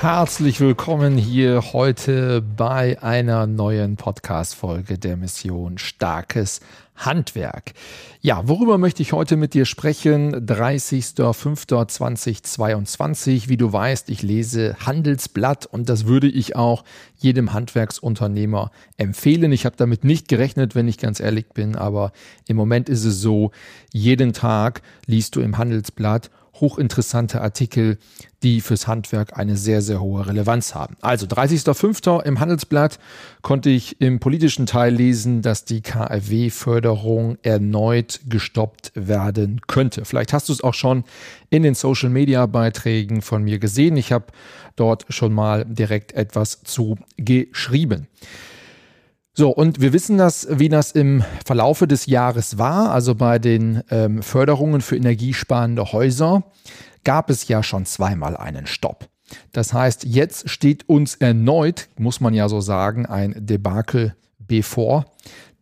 Herzlich willkommen hier heute bei einer neuen Podcast-Folge der Mission Starkes Handwerk. Ja, worüber möchte ich heute mit dir sprechen? 30.05.2022. Wie du weißt, ich lese Handelsblatt und das würde ich auch jedem Handwerksunternehmer empfehlen. Ich habe damit nicht gerechnet, wenn ich ganz ehrlich bin, aber im Moment ist es so, jeden Tag liest du im Handelsblatt hochinteressante Artikel, die fürs Handwerk eine sehr, sehr hohe Relevanz haben. Also 30.05. im Handelsblatt konnte ich im politischen Teil lesen, dass die KfW-Förderung erneut gestoppt werden könnte. Vielleicht hast du es auch schon in den Social-Media-Beiträgen von mir gesehen. Ich habe dort schon mal direkt etwas zu geschrieben. So, und wir wissen das, wie das im Verlaufe des Jahres war. Also bei den ähm, Förderungen für energiesparende Häuser gab es ja schon zweimal einen Stopp. Das heißt, jetzt steht uns erneut, muss man ja so sagen, ein Debakel bevor.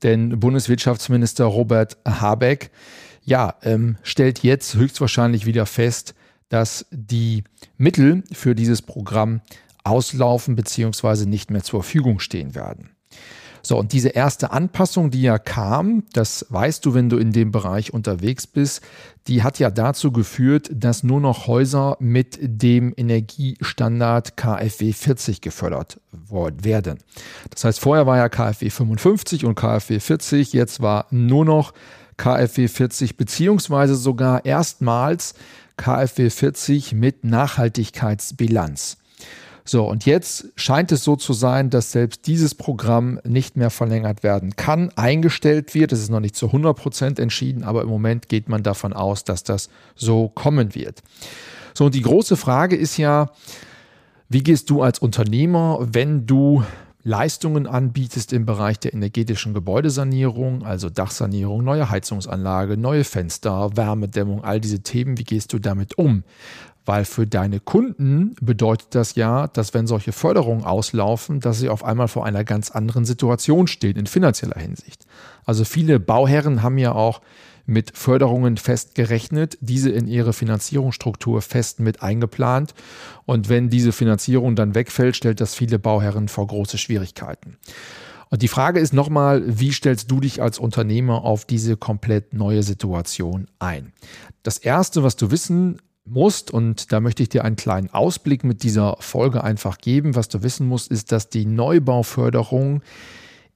Denn Bundeswirtschaftsminister Robert Habeck ja, ähm, stellt jetzt höchstwahrscheinlich wieder fest, dass die Mittel für dieses Programm auslaufen bzw. nicht mehr zur Verfügung stehen werden. So, und diese erste Anpassung, die ja kam, das weißt du, wenn du in dem Bereich unterwegs bist, die hat ja dazu geführt, dass nur noch Häuser mit dem Energiestandard KfW 40 gefördert werden. Das heißt, vorher war ja KfW 55 und KfW 40, jetzt war nur noch KfW 40 beziehungsweise sogar erstmals KfW 40 mit Nachhaltigkeitsbilanz. So, und jetzt scheint es so zu sein, dass selbst dieses Programm nicht mehr verlängert werden kann, eingestellt wird. Es ist noch nicht zu 100 Prozent entschieden, aber im Moment geht man davon aus, dass das so kommen wird. So, und die große Frage ist ja, wie gehst du als Unternehmer, wenn du Leistungen anbietest im Bereich der energetischen Gebäudesanierung, also Dachsanierung, neue Heizungsanlage, neue Fenster, Wärmedämmung, all diese Themen, wie gehst du damit um? Weil für deine Kunden bedeutet das ja, dass wenn solche Förderungen auslaufen, dass sie auf einmal vor einer ganz anderen Situation stehen in finanzieller Hinsicht. Also viele Bauherren haben ja auch mit Förderungen fest gerechnet, diese in ihre Finanzierungsstruktur fest mit eingeplant. Und wenn diese Finanzierung dann wegfällt, stellt das viele Bauherren vor große Schwierigkeiten. Und die Frage ist nochmal, wie stellst du dich als Unternehmer auf diese komplett neue Situation ein? Das Erste, was du wissen musst, und da möchte ich dir einen kleinen Ausblick mit dieser Folge einfach geben, was du wissen musst, ist, dass die Neubauförderung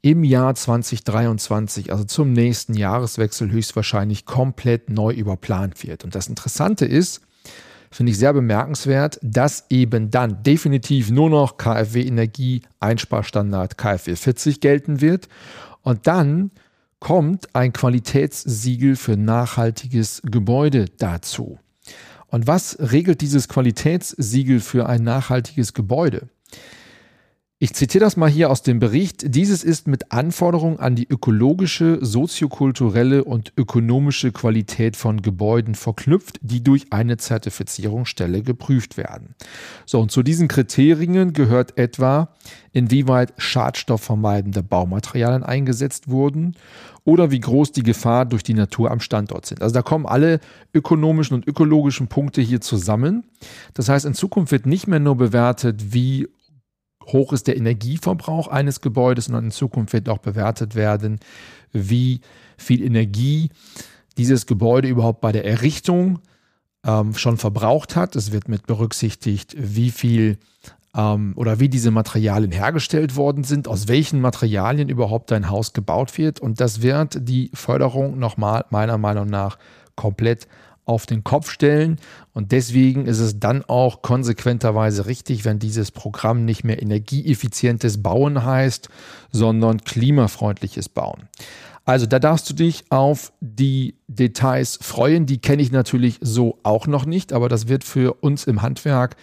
im Jahr 2023, also zum nächsten Jahreswechsel, höchstwahrscheinlich komplett neu überplant wird. Und das Interessante ist, finde ich sehr bemerkenswert, dass eben dann definitiv nur noch KfW Energie Einsparstandard KfW 40 gelten wird. Und dann kommt ein Qualitätssiegel für nachhaltiges Gebäude dazu. Und was regelt dieses Qualitätssiegel für ein nachhaltiges Gebäude? Ich zitiere das mal hier aus dem Bericht. Dieses ist mit Anforderungen an die ökologische, soziokulturelle und ökonomische Qualität von Gebäuden verknüpft, die durch eine Zertifizierungsstelle geprüft werden. So, und zu diesen Kriterien gehört etwa, inwieweit schadstoffvermeidende Baumaterialien eingesetzt wurden oder wie groß die Gefahr durch die Natur am Standort sind. Also da kommen alle ökonomischen und ökologischen Punkte hier zusammen. Das heißt, in Zukunft wird nicht mehr nur bewertet, wie hoch ist der Energieverbrauch eines Gebäudes, sondern in Zukunft wird auch bewertet werden, wie viel Energie dieses Gebäude überhaupt bei der Errichtung ähm, schon verbraucht hat. Es wird mit berücksichtigt, wie viel ähm, oder wie diese Materialien hergestellt worden sind, aus welchen Materialien überhaupt ein Haus gebaut wird. Und das wird die Förderung nochmal meiner Meinung nach komplett auf den Kopf stellen. Und deswegen ist es dann auch konsequenterweise richtig, wenn dieses Programm nicht mehr energieeffizientes Bauen heißt, sondern klimafreundliches Bauen. Also da darfst du dich auf die Details freuen. Die kenne ich natürlich so auch noch nicht, aber das wird für uns im Handwerk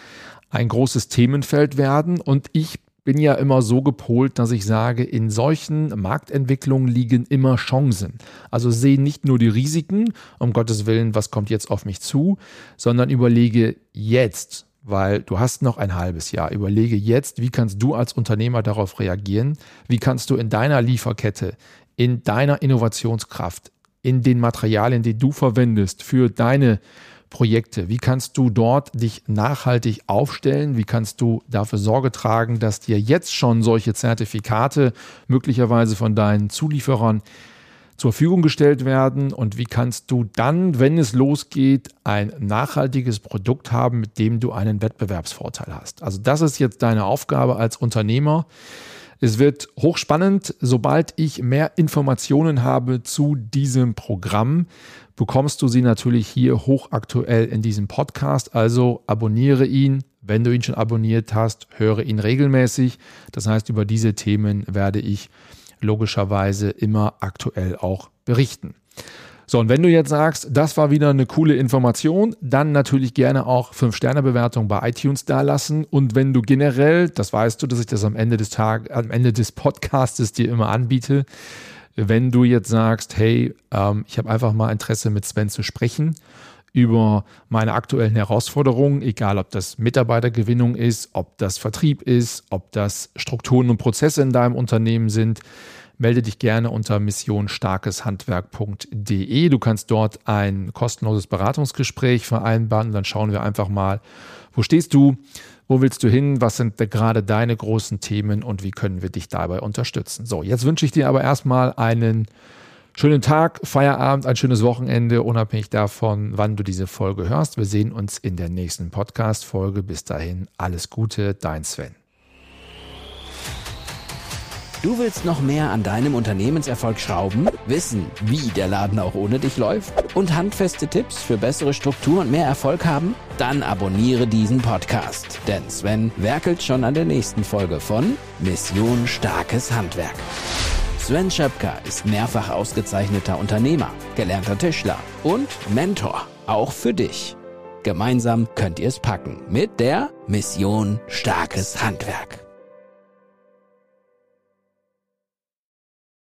ein großes Themenfeld werden und ich bin ja immer so gepolt, dass ich sage, in solchen Marktentwicklungen liegen immer Chancen. Also sehe nicht nur die Risiken, um Gottes Willen, was kommt jetzt auf mich zu, sondern überlege jetzt, weil du hast noch ein halbes Jahr. Überlege jetzt, wie kannst du als Unternehmer darauf reagieren? Wie kannst du in deiner Lieferkette, in deiner Innovationskraft, in den Materialien, die du verwendest für deine Projekte? Wie kannst du dort dich nachhaltig aufstellen? Wie kannst du dafür Sorge tragen, dass dir jetzt schon solche Zertifikate möglicherweise von deinen Zulieferern zur Verfügung gestellt werden und wie kannst du dann, wenn es losgeht, ein nachhaltiges Produkt haben, mit dem du einen Wettbewerbsvorteil hast. Also das ist jetzt deine Aufgabe als Unternehmer. Es wird hochspannend, sobald ich mehr Informationen habe zu diesem Programm, bekommst du sie natürlich hier hochaktuell in diesem Podcast. Also abonniere ihn. Wenn du ihn schon abonniert hast, höre ihn regelmäßig. Das heißt, über diese Themen werde ich logischerweise immer aktuell auch berichten. So, und wenn du jetzt sagst, das war wieder eine coole Information, dann natürlich gerne auch 5-Sterne-Bewertung bei iTunes dalassen. Und wenn du generell, das weißt du, dass ich das am Ende des Tages, am Ende des Podcastes dir immer anbiete, wenn du jetzt sagst, hey, ähm, ich habe einfach mal Interesse mit Sven zu sprechen über meine aktuellen Herausforderungen, egal ob das Mitarbeitergewinnung ist, ob das Vertrieb ist, ob das Strukturen und Prozesse in deinem Unternehmen sind, melde dich gerne unter missionstarkeshandwerk.de. Du kannst dort ein kostenloses Beratungsgespräch vereinbaren dann schauen wir einfach mal, wo stehst du, wo willst du hin, was sind gerade deine großen Themen und wie können wir dich dabei unterstützen. So, jetzt wünsche ich dir aber erstmal einen schönen Tag, Feierabend, ein schönes Wochenende, unabhängig davon, wann du diese Folge hörst. Wir sehen uns in der nächsten Podcast-Folge. Bis dahin, alles Gute, dein Sven. Du willst noch mehr an deinem Unternehmenserfolg schrauben, wissen, wie der Laden auch ohne dich läuft und handfeste Tipps für bessere Struktur und mehr Erfolg haben? Dann abonniere diesen Podcast, denn Sven werkelt schon an der nächsten Folge von Mission Starkes Handwerk. Sven Schöpker ist mehrfach ausgezeichneter Unternehmer, gelernter Tischler und Mentor, auch für dich. Gemeinsam könnt ihr es packen mit der Mission Starkes Handwerk.